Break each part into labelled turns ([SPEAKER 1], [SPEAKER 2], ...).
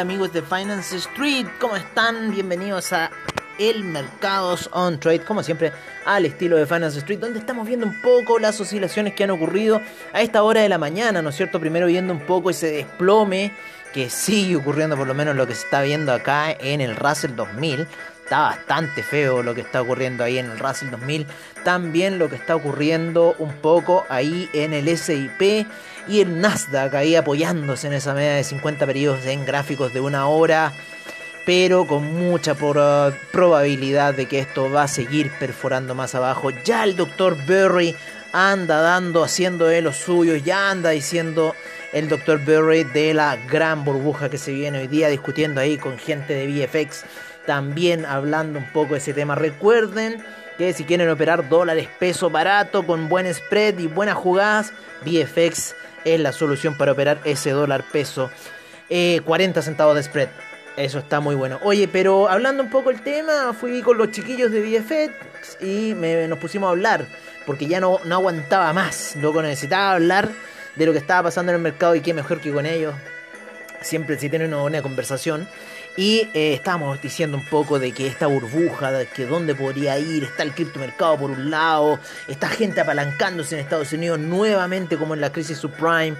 [SPEAKER 1] Amigos de Finance Street, ¿cómo están? Bienvenidos a El Mercados on Trade, como siempre al estilo de Finance Street, donde estamos viendo un poco las oscilaciones que han ocurrido a esta hora de la mañana, ¿no es cierto? Primero viendo un poco ese desplome que sigue ocurriendo, por lo menos lo que se está viendo acá en el Russell 2000. Está bastante feo lo que está ocurriendo ahí en el Russell 2000. También lo que está ocurriendo un poco ahí en el SIP y el Nasdaq ahí apoyándose en esa media de 50 periodos en gráficos de una hora, pero con mucha probabilidad de que esto va a seguir perforando más abajo. Ya el doctor Berry anda dando, haciendo de lo suyo, ya anda diciendo el doctor Berry de la gran burbuja que se viene hoy día, discutiendo ahí con gente de VFX, también hablando un poco de ese tema. Recuerden que si quieren operar dólares peso barato con buen spread y buenas jugadas, VFX es la solución para operar ese dólar peso. 40 eh, centavos de spread. Eso está muy bueno. Oye, pero hablando un poco el tema, fui con los chiquillos de VFX y nos pusimos a hablar. Porque ya no, no aguantaba más. Luego necesitaba hablar de lo que estaba pasando en el mercado y qué mejor que con ellos. Siempre si tienen una buena conversación. Y eh, estábamos diciendo un poco de que esta burbuja, de que dónde podría ir, está el criptomercado por un lado, está gente apalancándose en Estados Unidos nuevamente como en la crisis subprime,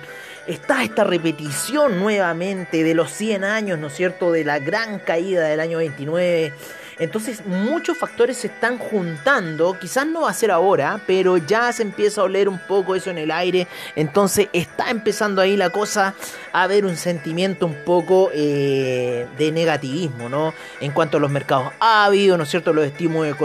[SPEAKER 1] está esta repetición nuevamente de los 100 años, ¿no es cierto?, de la gran caída del año 29 entonces muchos factores se están juntando, quizás no va a ser ahora, pero ya se empieza a oler un poco eso en el aire, entonces está empezando ahí la cosa a ver un sentimiento un poco eh, de negativismo, ¿no? En cuanto a los mercados. Ha habido, ¿no es cierto?, los estímulos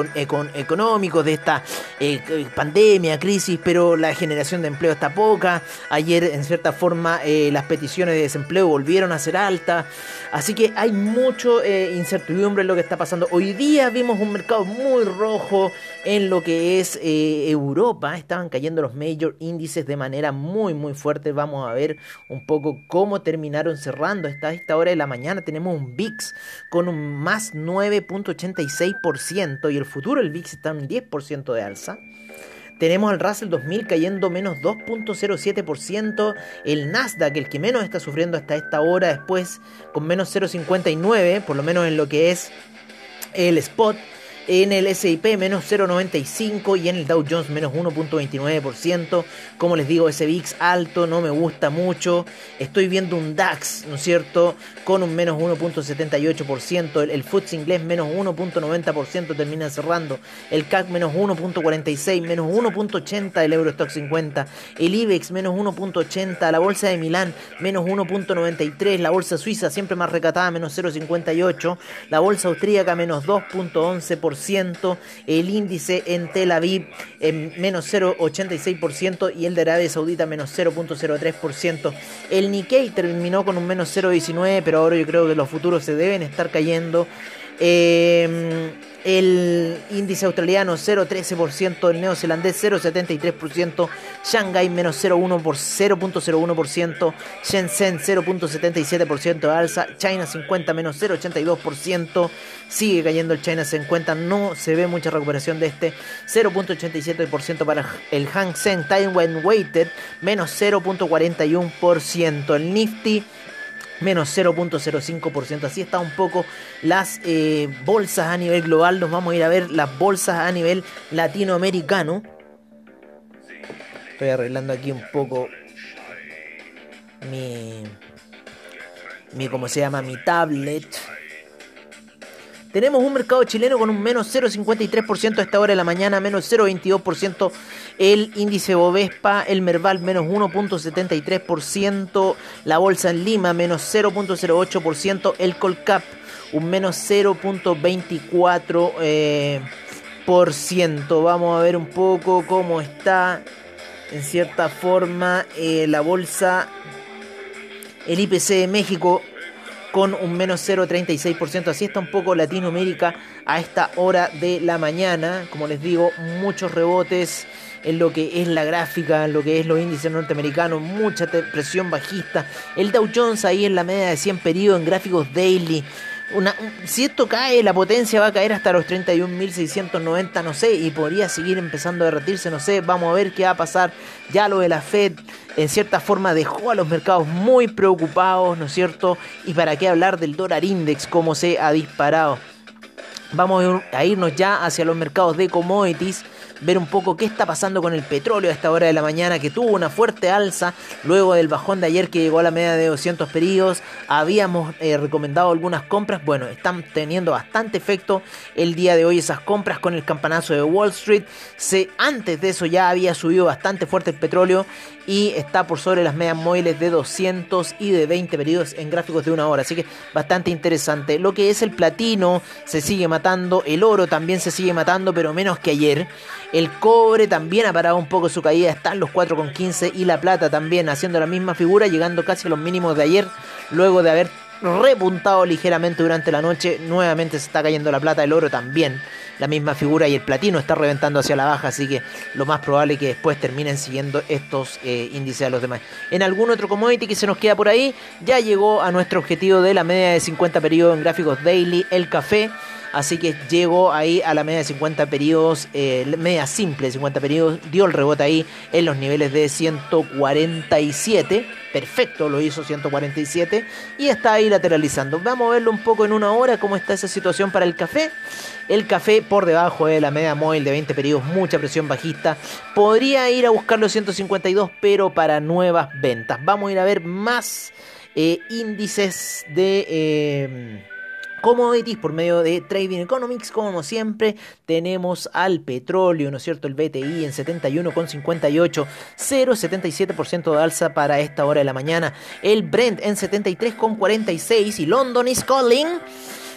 [SPEAKER 1] económicos de esta eh, pandemia, crisis, pero la generación de empleo está poca. Ayer, en cierta forma, eh, las peticiones de desempleo volvieron a ser altas. Así que hay mucho incertidumbre en lo que está pasando hoy Hoy día vimos un mercado muy rojo en lo que es eh, Europa. Estaban cayendo los major índices de manera muy muy fuerte. Vamos a ver un poco cómo terminaron cerrando. Hasta esta hora de la mañana tenemos un VIX con un más 9.86% y el futuro el VIX está en un 10% de alza. Tenemos al Russell 2000 cayendo menos 2.07%. El Nasdaq, el que menos está sufriendo hasta esta hora, después con menos 0.59, por lo menos en lo que es el spot en el SIP menos 0,95 y en el Dow Jones menos 1,29%. Como les digo, ese VIX alto no me gusta mucho. Estoy viendo un DAX, ¿no es cierto? Con un menos 1,78%. El, el inglés menos 1,90% termina cerrando. El CAC menos 1,46, menos 1,80 el Eurostock 50. El IBEX menos 1,80. La bolsa de Milán menos 1,93. La bolsa suiza siempre más recatada menos 0,58. La bolsa austríaca menos 2,11% el índice en Tel Aviv en menos 0,86% y el de Arabia Saudita menos 0,03%. El Nikkei terminó con un menos 0,19%, pero ahora yo creo que los futuros se deben estar cayendo. Eh, el índice australiano 0,13%, el neozelandés 0,73%, Shanghai menos 0,1 por 0.01%, Shenzhen 0.77% alza, China 50 menos 0,82%, sigue cayendo el China 50, no se ve mucha recuperación de este, 0.87% para el Hang Seng Taiwan Weighted menos 0.41%, el Nifty menos 0.05%. Así está un poco las eh, bolsas a nivel global. Nos vamos a ir a ver las bolsas a nivel latinoamericano. Estoy arreglando aquí un poco mi, mi ¿cómo se llama? Mi tablet. Tenemos un mercado chileno con un menos 0,53% a esta hora de la mañana, menos 0,22% el índice Bovespa, el Merval menos 1.73%, la bolsa en Lima menos 0.08%, el Colcap un menos 0.24%. Eh, Vamos a ver un poco cómo está en cierta forma eh, la bolsa, el IPC de México con un menos 0,36%. Así está un poco Latinoamérica a esta hora de la mañana. Como les digo, muchos rebotes en lo que es la gráfica, en lo que es los índices norteamericanos, mucha presión bajista. El Dow Jones ahí en la media de 100 periodos en gráficos daily Una, si esto cae, la potencia va a caer hasta los 31.690, no sé, y podría seguir empezando a derretirse, no sé, vamos a ver qué va a pasar. Ya lo de la Fed, en cierta forma, dejó a los mercados muy preocupados, ¿no es cierto? Y para qué hablar del dólar index, cómo se ha disparado. Vamos a irnos ya hacia los mercados de commodities ver un poco qué está pasando con el petróleo a esta hora de la mañana, que tuvo una fuerte alza luego del bajón de ayer que llegó a la media de 200 periodos. Habíamos eh, recomendado algunas compras, bueno, están teniendo bastante efecto el día de hoy esas compras con el campanazo de Wall Street. Se, antes de eso ya había subido bastante fuerte el petróleo y está por sobre las medias móviles de 200 y de 20 periodos en gráficos de una hora. Así que bastante interesante. Lo que es el platino se sigue matando, el oro también se sigue matando, pero menos que ayer. El cobre también ha parado un poco su caída, está en los 4,15 y la plata también haciendo la misma figura, llegando casi a los mínimos de ayer, luego de haber repuntado ligeramente durante la noche. Nuevamente se está cayendo la plata, el oro también, la misma figura y el platino está reventando hacia la baja, así que lo más probable es que después terminen siguiendo estos eh, índices a los demás. En algún otro commodity que se nos queda por ahí, ya llegó a nuestro objetivo de la media de 50 periodos en gráficos daily, el café. Así que llegó ahí a la media de 50 periodos, eh, media simple de 50 periodos, dio el rebote ahí en los niveles de 147. Perfecto, lo hizo 147 y está ahí lateralizando. Vamos a verlo un poco en una hora cómo está esa situación para el café. El café por debajo de la media móvil de 20 periodos, mucha presión bajista. Podría ir a buscar los 152, pero para nuevas ventas. Vamos a ir a ver más eh, índices de... Eh, commodities por medio de Trading Economics. Como siempre, tenemos al petróleo, ¿no es cierto? El BTI en 71,58, 0,77% de alza para esta hora de la mañana. El Brent en 73,46 y London is calling.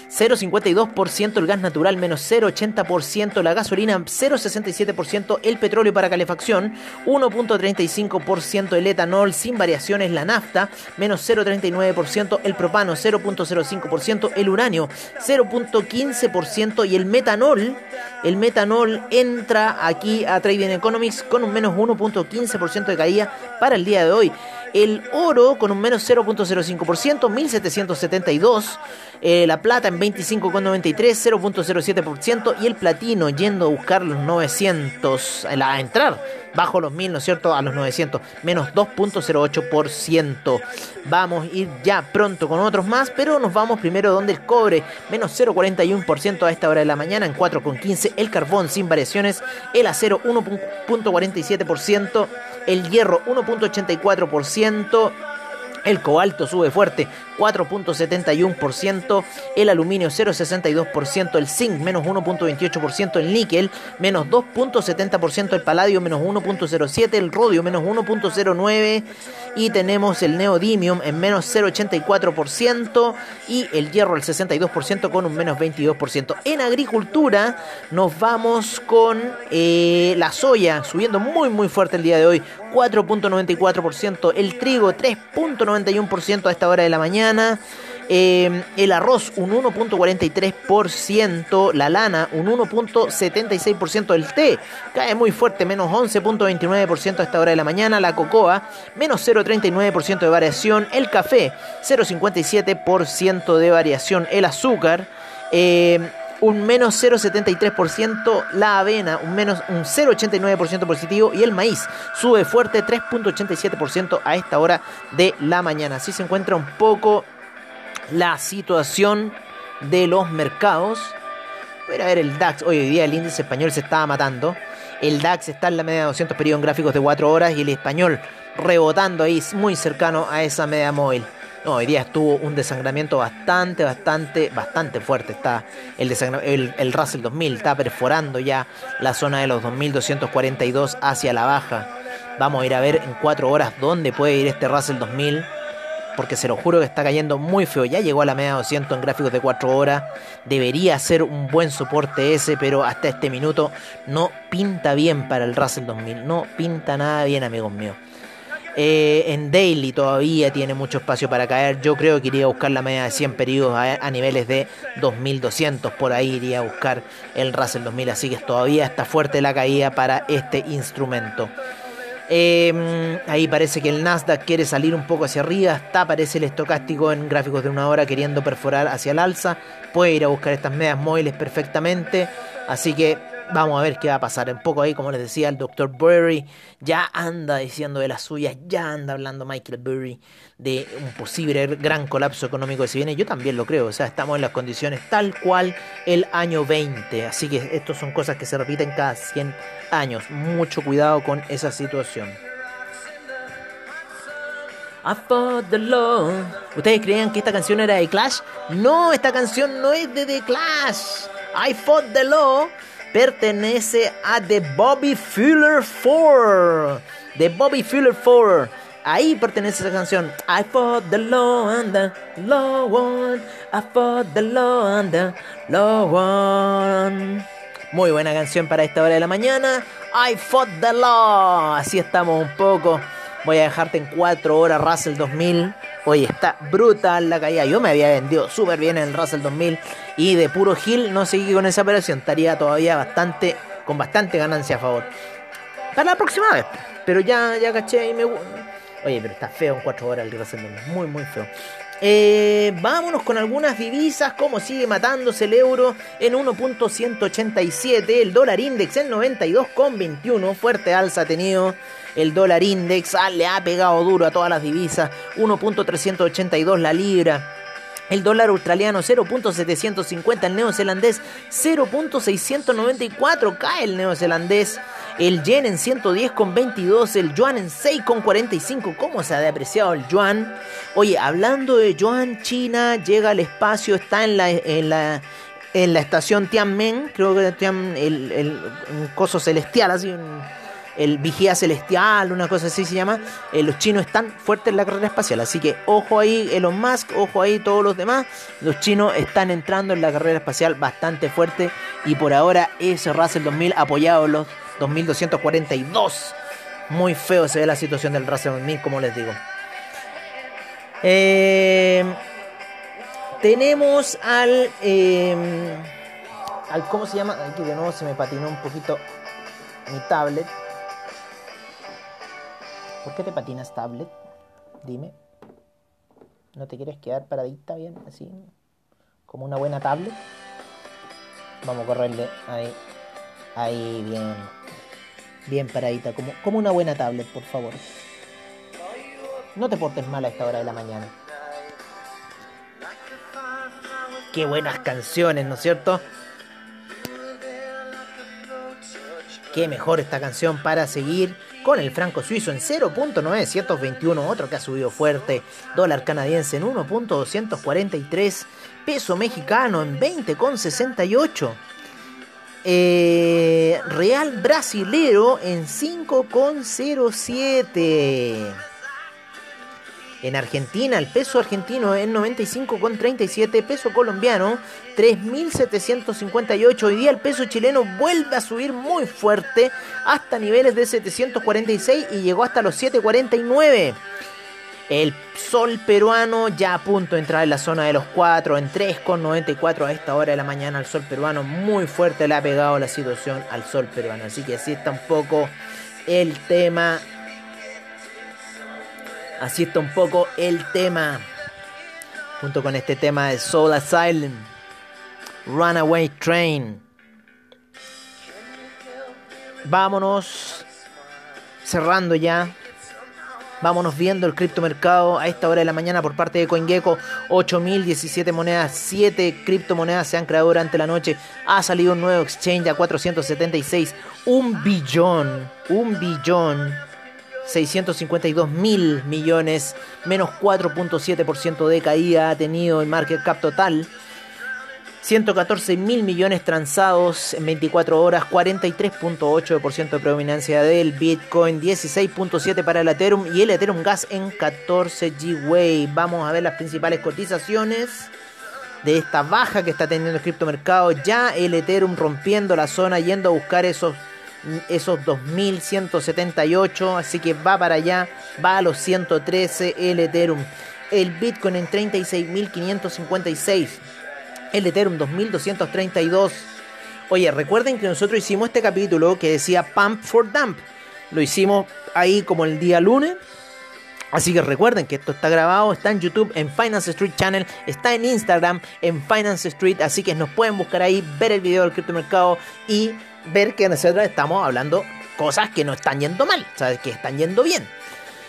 [SPEAKER 1] 0,52% el gas natural, menos 0,80% la gasolina, 0,67% el petróleo para calefacción, 1,35% el etanol sin variaciones la nafta, menos 0,39% el propano, 0,05% el uranio, 0,15% y el metanol. El metanol entra aquí a Trading Economics con un menos 1,15% de caída para el día de hoy. El oro con un menos 0.05%, 1772. Eh, la plata en 25,93, 0.07%. Y el platino yendo a buscar los 900, a entrar bajo los 1000, ¿no es cierto? A los 900, menos 2.08%. Vamos a ir ya pronto con otros más, pero nos vamos primero donde el cobre, menos 0.41% a esta hora de la mañana, en 4.15. El carbón sin variaciones, el acero 1.47%, el hierro 1.84%. El cobalto sube fuerte, 4.71%, el aluminio 0.62%, el zinc menos 1.28%, el níquel menos 2.70%, el paladio menos 1.07%, el rodio menos 1.09% y tenemos el neodymium en menos 0.84% y el hierro al 62% con un menos 22%. En agricultura nos vamos con eh, la soya subiendo muy muy fuerte el día de hoy, 4.94%, el trigo 3.91% a esta hora de la mañana. Eh, el arroz un 1.43%, la lana un 1.76%, el té cae muy fuerte, menos 11.29% a esta hora de la mañana, la cocoa menos 0.39% de variación, el café 0.57% de variación, el azúcar eh, un menos 0,73%, la avena un menos un 0,89% positivo y el maíz sube fuerte 3,87% a esta hora de la mañana. Así se encuentra un poco la situación de los mercados. Voy a ver el DAX. Hoy día el índice español se estaba matando. El DAX está en la media de 200 periodos gráficos de 4 horas y el español rebotando ahí muy cercano a esa media móvil. No, hoy día estuvo un desangramiento bastante, bastante, bastante fuerte. Está el, el, el Russell 2000 está perforando ya la zona de los 2242 hacia la baja. Vamos a ir a ver en 4 horas dónde puede ir este Russell 2000 porque se lo juro que está cayendo muy feo. Ya llegó a la media 200 en gráficos de 4 horas. Debería ser un buen soporte ese, pero hasta este minuto no pinta bien para el Russell 2000. No pinta nada bien, amigos míos. Eh, en Daily todavía tiene mucho espacio para caer. Yo creo que iría a buscar la media de 100 periodos a, niveles de 2200. Por ahí iría a buscar el Russell 2000. Así que todavía está fuerte la caída para este instrumento. Em, ahí parece que el Nasdaq quiere salir un poco hacia arriba. Está, parece el estocástico en gráficos de una hora queriendo perforar hacia el alza. Puede ir a buscar estas medias móviles perfectamente. Así que vamos a ver qué va a pasar. Un poco ahí, como les decía, el Dr. Burry ya anda diciendo de las suyas. Ya anda hablando Michael Burry de un posible gran colapso económico que se viene. Yo también lo creo. O sea, estamos en las condiciones tal cual el año 20. Así que estos son cosas que se repiten cada 100 años. Mucho cuidado con esa situación. I fought the law. ¿Ustedes creían que esta canción era de Clash? No, esta canción no es de The Clash. I fought the law pertenece a The Bobby Fuller 4. The Bobby Fuller 4. Ahí pertenece esa canción. I fought the law and the law won. I fought the law and the law won. Muy buena canción para esta hora de la mañana. I fought the law. Así estamos un poco. Voy a dejarte en 4 horas Russell 2000. Oye, está brutal la caída. Yo me había vendido súper bien en el Russell 2000 y de puro Hill no seguí con esa operación. Estaría todavía bastante, con bastante ganancia a favor. Para la próxima vez. Pero ya, ya caché y me... Oye, pero está feo en 4 horas el Russell 2000. Muy, muy feo. Eh, vámonos con algunas divisas, como sigue matándose el euro en 1.187, el dólar index en 92,21, fuerte alza ha tenido el dólar index, ah, le ha pegado duro a todas las divisas, 1.382 la libra. El dólar australiano 0.750, el neozelandés 0.694, cae el neozelandés el yen en 110,22, el yuan en 6,45. ¿Cómo se ha depreciado el yuan? Oye, hablando de yuan, China llega al espacio, está en la, en la, en la estación Tianmen, creo que Tian, el, el, un coso celestial, así, el vigía celestial, una cosa así se llama. Eh, los chinos están fuertes en la carrera espacial, así que ojo ahí Elon Musk, ojo ahí todos los demás. Los chinos están entrando en la carrera espacial bastante fuerte y por ahora ese Russell 2000 apoyado los 2242. Muy feo se ve la situación del Russell 2000, como les digo. Eh, tenemos al, eh, al. ¿Cómo se llama? Aquí de nuevo se me patinó un poquito mi tablet. ¿Por qué te patinas tablet? Dime. ¿No te quieres quedar paradita bien? Así. Como una buena tablet. Vamos a correrle ahí. Ahí, bien. Bien paradita, como, como una buena tablet, por favor. No te portes mal a esta hora de la mañana. Qué buenas canciones, ¿no es cierto? Qué mejor esta canción para seguir con el franco suizo en 0.921, otro que ha subido fuerte, dólar canadiense en 1.243, peso mexicano en 20.68. Eh, Real brasilero en 5,07. En Argentina, el peso argentino en 95,37, peso colombiano 3.758. Hoy día el peso chileno vuelve a subir muy fuerte hasta niveles de 746 y llegó hasta los 749. El sol peruano ya a punto de entrar en la zona de los 4, en 3,94 a esta hora de la mañana. El sol peruano muy fuerte le ha pegado la situación al sol peruano. Así que así está un poco el tema. Así está un poco el tema. Junto con este tema de Soul Asylum. Runaway Train. Vámonos cerrando ya Vámonos viendo el criptomercado a esta hora de la mañana por parte de CoinGecko. 8.017 monedas, 7 criptomonedas se han creado durante la noche. Ha salido un nuevo exchange a 476. Un billón, un billón. 652 mil millones, menos 4.7% de caída ha tenido el market cap total. 114 mil millones transados en 24 horas, 43.8% de predominancia del Bitcoin, 16.7 para el Ethereum y el Ethereum Gas en 14 G-Way. Vamos a ver las principales cotizaciones de esta baja que está teniendo el criptomercado. Ya el Ethereum rompiendo la zona, yendo a buscar esos, esos 2178, así que va para allá, va a los 113 el Ethereum. El Bitcoin en 36.556 el Ethereum 2232. Oye, recuerden que nosotros hicimos este capítulo que decía Pump for Dump. Lo hicimos ahí como el día lunes. Así que recuerden que esto está grabado, está en YouTube, en Finance Street Channel, está en Instagram, en Finance Street. Así que nos pueden buscar ahí, ver el video del criptomercado y ver que nosotros estamos hablando cosas que no están yendo mal, o sea, que están yendo bien.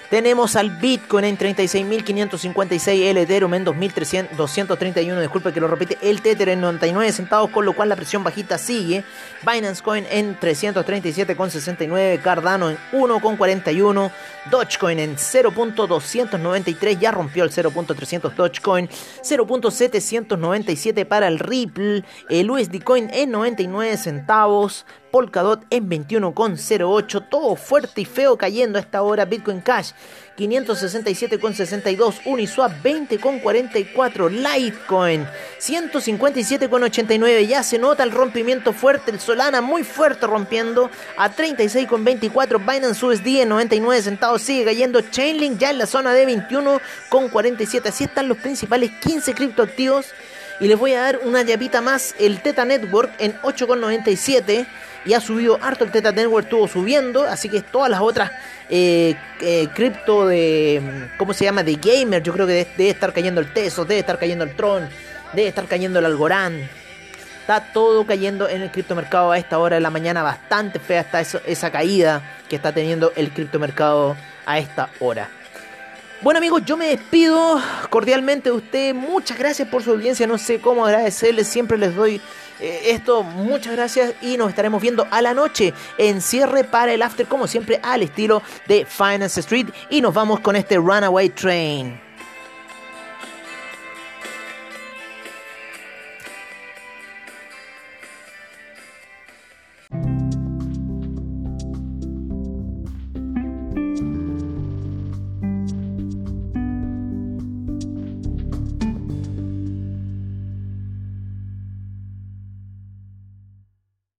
[SPEAKER 1] Tenemos al Bitcoin en 36.556, el Ethereum en 2.231, disculpe que lo repite, el Tether en 99 centavos, con lo cual la presión bajita sigue. Binance Coin en 337,69, Cardano en 1,41, Dogecoin en 0.293, ya rompió el 0.300 Dogecoin, 0.797 para el Ripple, el USD Coin en 99 centavos, Polkadot en 21,08, todo fuerte y feo cayendo a esta hora, Bitcoin Cash 567,62, Uniswap 20,44, Litecoin 157,89, ya se nota el rompimiento fuerte, el Solana muy fuerte rompiendo a 36,24, Binance USD en 99 centavos sigue cayendo, Chainlink ya en la zona de 21,47, así están los principales 15 criptoactivos. Y les voy a dar una llavita más, el Teta Network en 8,97 y ha subido harto el Teta Network, estuvo subiendo, así que todas las otras eh, eh, cripto de, ¿cómo se llama? De gamer, yo creo que debe, estar cayendo el Teso, debe estar cayendo el Tron, debe estar cayendo el Algorand. Está todo cayendo en el criptomercado a esta hora de la mañana, bastante fea está esa caída que está teniendo el criptomercado a esta hora. Bueno amigos, yo me despido cordialmente de usted. Muchas gracias por su audiencia. No sé cómo agradecerles. Siempre les doy eh, esto. Muchas gracias y nos estaremos viendo a la noche en cierre para el after, como siempre, al estilo de Finance Street. Y nos vamos con este Runaway Train.